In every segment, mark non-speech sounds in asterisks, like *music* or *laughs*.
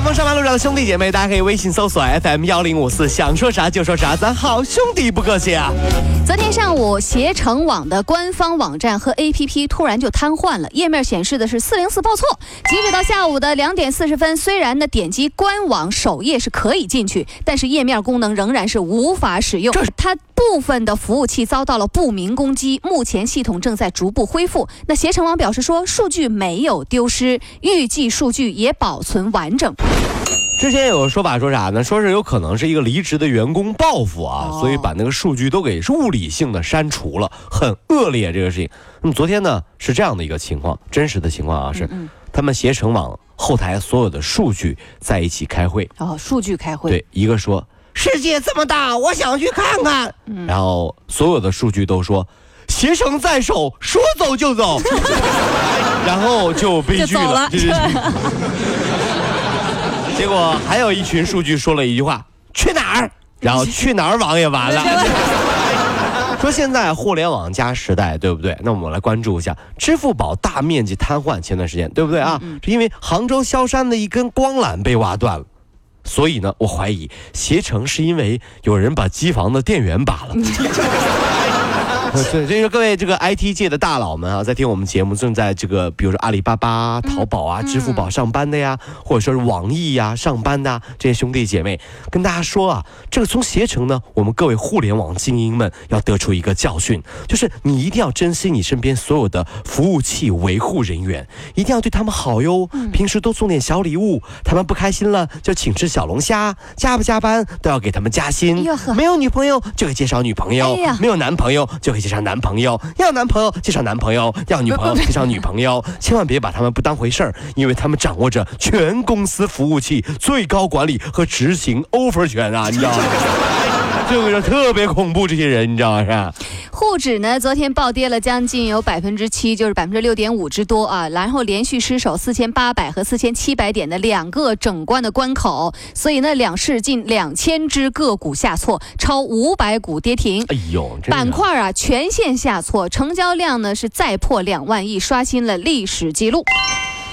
各位早风上班路上的兄弟姐妹，大家可以微信搜索 FM 幺零五四，想说啥就说啥，咱好兄弟不客气啊！昨天上午，携程网的官方网站和 APP 突然就瘫痪了，页面显示的是四零四报错。截止到下午的两点四十分，虽然呢点击官网首页是可以进去，但是页面功能仍然是无法使用。它部分的服务器遭到了不明攻击，目前系统正在逐步恢复。那携程网表示说，数据没有丢失，预计数据也保存完整。之前有个说法说啥呢？说是有可能是一个离职的员工报复啊，哦所以把那个数据都给物理性的删除了，很恶劣这个事情。那么昨天呢是这样的一个情况，真实的情况啊是，他们携程网后台所有的数据在一起开会，哦，数据开会。对，一个说世界这么大，我想去看看，然后所有的数据都说携程在手，说走就走，*laughs* 然后就悲剧了 *laughs* 结果还有一群数据说了一句话：“去哪儿？”然后去哪儿网也完了。*laughs* 说现在互联网加时代，对不对？那我们来关注一下支付宝大面积瘫痪，前段时间对不对啊？是因为杭州萧山的一根光缆被挖断了。所以呢，我怀疑携程是因为有人把机房的电源拔了。*laughs* *laughs* 对，所以说各位这个 IT 界的大佬们啊，在听我们节目，正在这个比如说阿里巴巴、淘宝啊、支付宝上班的呀，或者说是网易呀上班的啊这些兄弟姐妹，跟大家说啊，这个从携程呢，我们各位互联网精英们要得出一个教训，就是你一定要珍惜你身边所有的服务器维护人员，一定要对他们好哟。平时多送点小礼物，他们不开心了就请吃小龙虾，加不加班都要给他们加薪。没有女朋友就给介绍女朋友没有男朋友就介绍男朋友，要男朋友介绍男朋友，要女朋友介绍女朋友，千万别把他们不当回事儿，因为他们掌握着全公司服务器最高管理和执行 offer 权啊，你知道吗？这个特别恐怖，这些人你知道吗？是吧？沪指呢，昨天暴跌了将近有百分之七，就是百分之六点五之多啊，然后连续失守四千八百和四千七百点的两个整关的关口，所以呢，两市近两千只个股下挫，超五百股跌停。哎呦，板块啊全线下挫，成交量呢是再破两万亿，刷新了历史记录。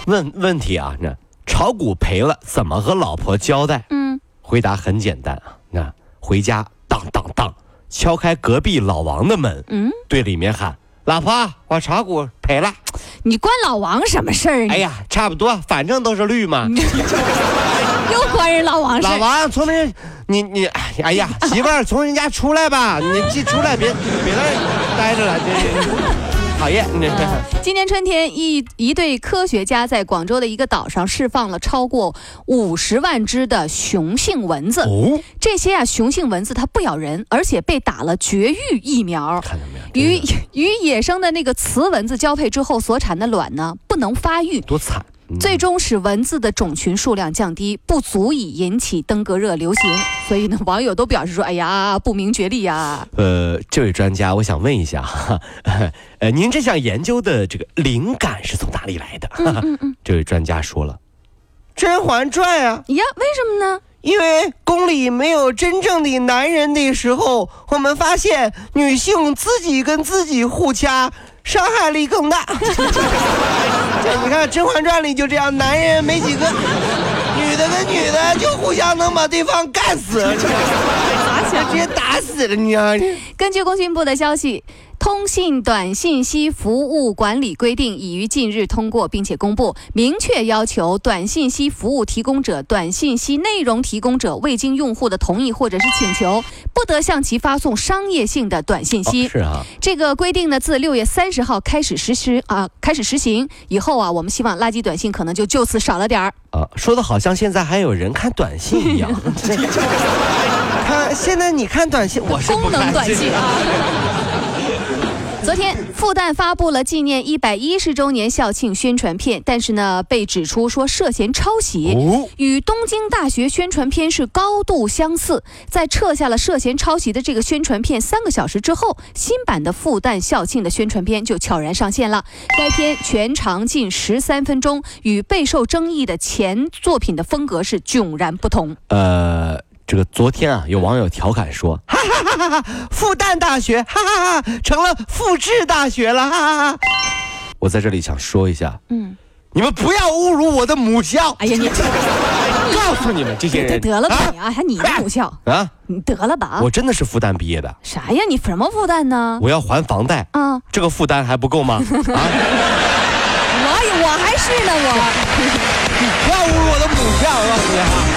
问问题啊，那炒股赔了怎么和老婆交代？嗯，回答很简单啊，那回家当当当敲开隔壁老王的门，嗯，对里面喊：“老婆，我炒股赔了。你关老王什么事儿？”哎呀，差不多，反正都是绿嘛。*laughs* 又关人老王事儿。老王，从那你你哎呀，媳妇儿从人家出来吧，你进出来别别在这待着了，这讨厌。*laughs* 今年春天，一一对科学家在广州的一个岛上释放了超过五十万只的雄性蚊子。哦，这些啊雄性蚊子它不咬人，而且被打了绝育疫苗。看到没有？与与野生的那个雌蚊子交配之后所产的卵呢，不能发育，多惨。嗯最终使蚊子的种群数量降低，不足以引起登革热流行。所以呢，网友都表示说：“哎呀，不明觉厉呀！”呃，这位专家，我想问一下哈，*laughs* 呃，您这项研究的这个灵感是从哪里来的？嗯嗯，*laughs* 这位专家说了，《甄嬛传》啊，呀，为什么呢？因为宫里没有真正的男人的时候，我们发现女性自己跟自己互掐，伤害力更大。*laughs* 这你看《甄嬛传》里就这样，男人没几个，女的跟女的就互相能把对方干死，打起来直接打死了，你知道吗？根据工信部的消息，通信短信息服务管理规定已于近日通过，并且公布，明确要求短信息服务提供者、短信息内容提供者未经用户的同意或者是请求，不得向其发送商业性的短信息。是啊，这个规定呢，自六月三十号开始实施啊，开始实行以后啊，我们希望垃圾短信可能就就此少了点儿。啊，说的好像现在还有人看短信一样。*laughs* 看现在你看短信，我是不功能短信啊。*laughs* 昨天复旦发布了纪念一百一十周年校庆宣传片，但是呢，被指出说涉嫌抄袭，哦与东京大学宣传片是高度相似。在撤下了涉嫌抄袭的这个宣传片三个小时之后，新版的复旦校庆的宣传片就悄然上线了。该片全长近十三分钟，与备受争议的前作品的风格是迥然不同。呃，这个昨天啊，有网友调侃说，*laughs* 哈哈哈哈哈，复旦大学，*laughs* 哈哈哈，成了复制大学了，*laughs* 哈哈哈。我在这里想说一下，嗯，你们不要侮辱我的母校！哎呀，你告诉你们这些人，得了吧你啊，还你的母校，啊，你得了吧啊我！真的是复旦毕业的，啥呀？你什么复旦呢？我要还房贷，啊，这个负担还不够吗？啊，我我还是呢，我。不要侮辱我的母校，我告诉你哈。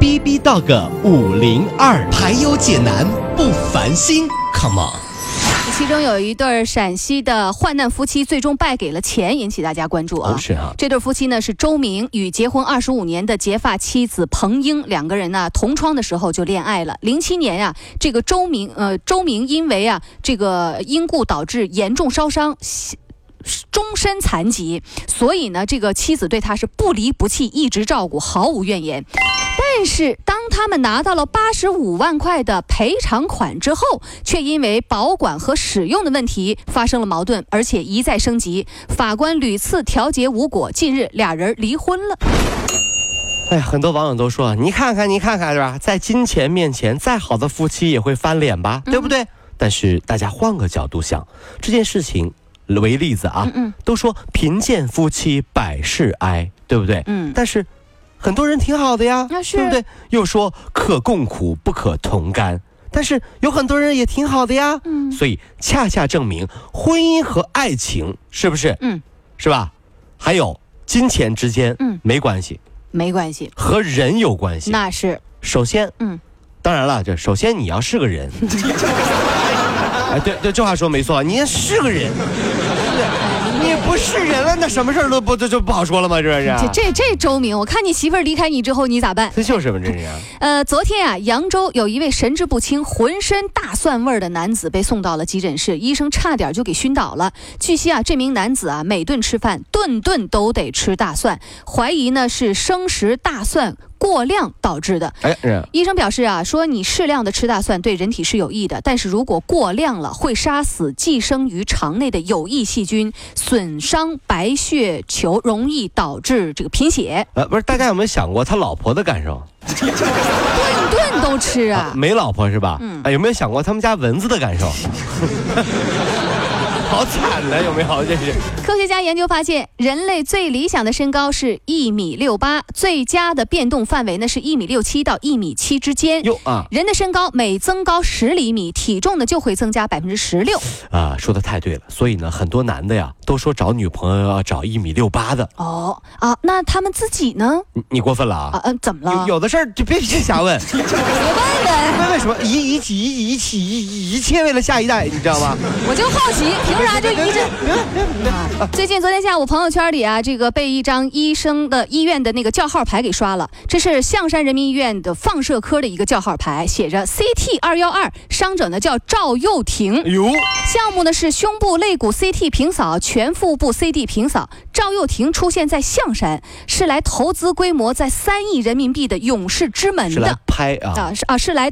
B B Dog 五零二，排忧解难不烦心，Come on。其中有一对陕西的患难夫妻，最终败给了钱，引起大家关注啊。哦是啊这对夫妻呢是周明与结婚二十五年的结发妻子彭英，两个人呢同窗的时候就恋爱了。零七年呀、这个周明呃周明因为啊这个因故导致严重烧伤。终身残疾，所以呢，这个妻子对他是不离不弃，一直照顾，毫无怨言。但是，当他们拿到了八十五万块的赔偿款之后，却因为保管和使用的问题发生了矛盾，而且一再升级。法官屡次调解无果，近日俩人离婚了。哎呀，很多网友都说，你看看，你看看，是吧？在金钱面前，再好的夫妻也会翻脸吧，对不对？但是大家换个角度想，这件事情为例子啊，嗯都说贫贱夫妻百事哀，对不对？嗯但是很多人挺好的呀，对不对？又说可共苦不可同甘，但是有很多人也挺好的呀，嗯。所以恰恰证明婚姻和爱情是不是？嗯，是吧？还有金钱之间，嗯。没关系，没关系，和人有关系。那是。首先，嗯，当然了，这首先你要是个人，*laughs* 哎，对对，这话说没错，你也是个人，不是人了，那什么事儿都不就就不好说了吗？这是，这这这周明，我看你媳妇儿离开你之后，你咋办？这就是嘛，这是。呃，昨天啊，扬州有一位神志不清、浑身大蒜味儿的男子被送到了急诊室，医生差点就给熏倒了。据悉啊，这名男子啊，每顿吃饭顿顿都得吃大蒜，怀疑呢是生食大蒜过量导致的。哎，是医生表示啊，说你适量的吃大蒜对人体是有益的，但是如果过量了，会杀死寄生于肠内的有益细菌，损伤白血球，容易导致这个贫血。呃，不是，大家有没有想过他老婆的感受？*laughs* 顿顿都吃啊，没老婆是吧？嗯啊，有没有想过他们家蚊子的感受？*laughs* 好惨呐，有没有？这是科学家研究发现，人类最理想的身高是一米六八，最佳的变动范围呢是一米六七到一米七之间。哟啊人的身高每增高十厘米，体重呢就会增加百分之十六。啊，说的太对了。所以呢，很多男的呀都说找女朋友要找一米六八的。哦啊，那他们自己呢？你你过分了啊！啊嗯、怎么了？有有的事儿就别别瞎问。我问问，为为什么一一起一一起一一切为了下一代，你知道吗？我就好奇，凭啥就一直？啊最近昨天下午，朋友圈里啊，这个被一张医生的医院的那个叫号牌给刷了。这是象山人民医院的放射科的一个叫号牌，写着 CT 二幺二，伤者呢叫赵又廷。哟，项目呢是胸部肋骨 CT 平扫，全腹部 CT 平扫。赵又廷出现在象山，是来投资规模在三亿人民币的勇士之门是来的拍啊，啊，是啊是来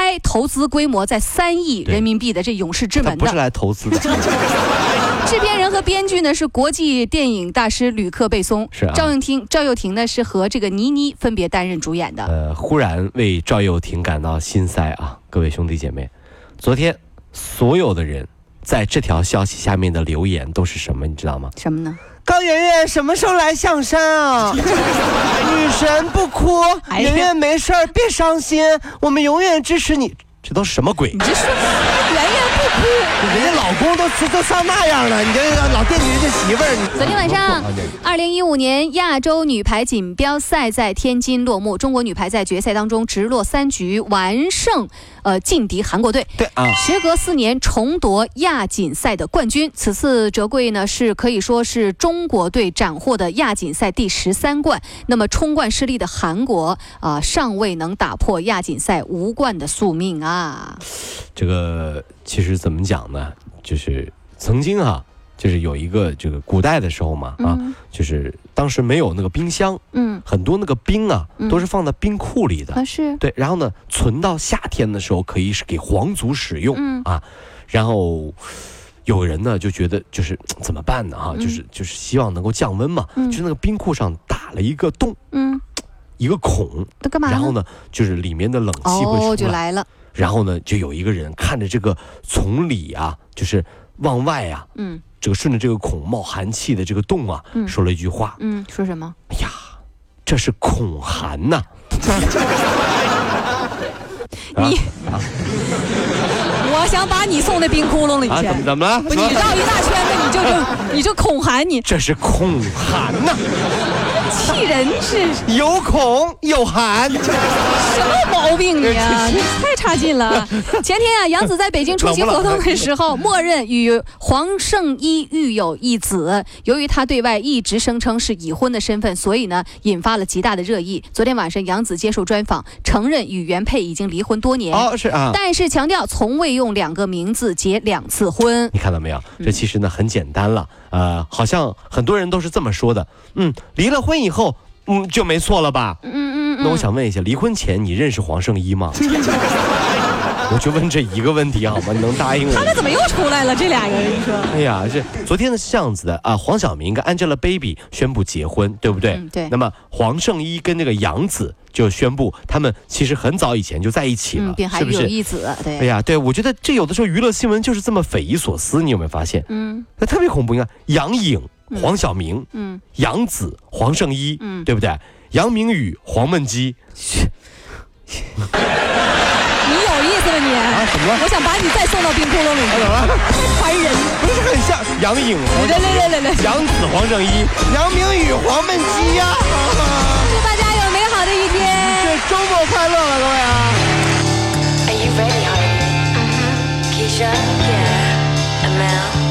拍投资规模在三亿人民币的这勇士之门的。不是来投资的。*laughs* 制片人和编剧呢是国际电影大师吕克·贝松，是啊赵又廷赵又廷呢是和这个倪妮分别担任主演的。呃，忽然为赵又廷感到心塞啊！各位兄弟姐妹，昨天所有的人在这条消息下面的留言都是什么？你知道吗？什么呢？高圆圆什么时候来象山啊？*laughs* 女神不哭，圆圆没事儿，别伤心，我们永远支持你。这都什么鬼？你这说圆圆不哭。公都都上那样了，你这老惦记人家媳妇儿。你昨天晚上 *laughs* 二零一五年亚洲女排锦标赛在天津落幕，中国女排在决赛当中直落三局完胜，呃，劲敌韩国队。对啊，时隔四年重夺亚锦赛的冠军，此次折桂呢是可以说是中国队斩获的亚锦赛第十三冠。那么冲冠失利的韩国啊、尚未能打破亚锦赛无冠的宿命啊。这个其实怎么讲呢？就是曾经啊，就是有一个这个古代的时候嘛啊，嗯就是当时没有那个冰箱，嗯。很多那个冰啊嗯。都是放在冰库里的。啊是。对，然后呢，存到夏天的时候可以是给皇族使用、嗯。啊。然后有人呢就觉得就是怎么办呢哈、嗯。就是就是希望能够降温嘛，嗯。就那个冰库上打了一个洞，嗯，一个孔，干嘛然后呢就是里面的冷气会出哦，就来了，然后呢，就有一个人看着这个从里啊，就是往外啊，嗯这个顺着这个孔冒寒气的这个洞啊，嗯说了一句话嗯，说什么？：“哎呀，这是恐寒呐、*laughs* 你，我想把你送那冰窟窿里啊！去。怎么怎么了？你绕一大圈子，你就就 *laughs* 你就恐寒，你这是恐寒呐、气人是有恐有寒。什么毛病你啊？你 *laughs* *laughs* 太差劲了！前天啊，杨紫在北京出席活动的时候，默认与黄圣依育有一子。由于她对外一直声称是已婚的身份，所以呢，引发了极大的热议。昨天晚上，杨紫接受专访，承认与原配已经离婚多年，哦，是啊。但是强调从未用两个名字结两次婚。你看到没有？这其实呢很简单了，呃，好像很多人都是这么说的。嗯，离了婚以后，嗯，就没错了吧？嗯嗯嗯。那我想问一下，离婚前你认识黄圣依吗？*laughs* 我就问这一个问题好吗？你能答应我吗？他们怎么又出来了？这俩人，你说？哎呀，这昨天呢是这样子的啊，黄晓明跟 Angelababy 宣布结婚，对不对？嗯对那么黄圣依跟那个杨紫就宣布，他们其实很早以前就在一起了，是不是？有一子，对。哎呀，对，我觉得这有的时候娱乐新闻就是这么匪夷所思，你有没有发现？嗯那特别恐怖，你看杨颖、黄晓明、嗯，杨紫、黄圣依，嗯对不对？杨明宇、黄焖鸡你有意思了你。啊，怎么了？我想把你再送到冰窟窿里去，烦人！不是很像杨颖、黄来来来来来，杨紫、黄圣依、杨明宇、黄焖鸡呀、祝大家有美好的一天。这周末快乐了，各位啊！Are you ready, honey? Mm-hmm. Keisha? Yeah. Amel? Oh,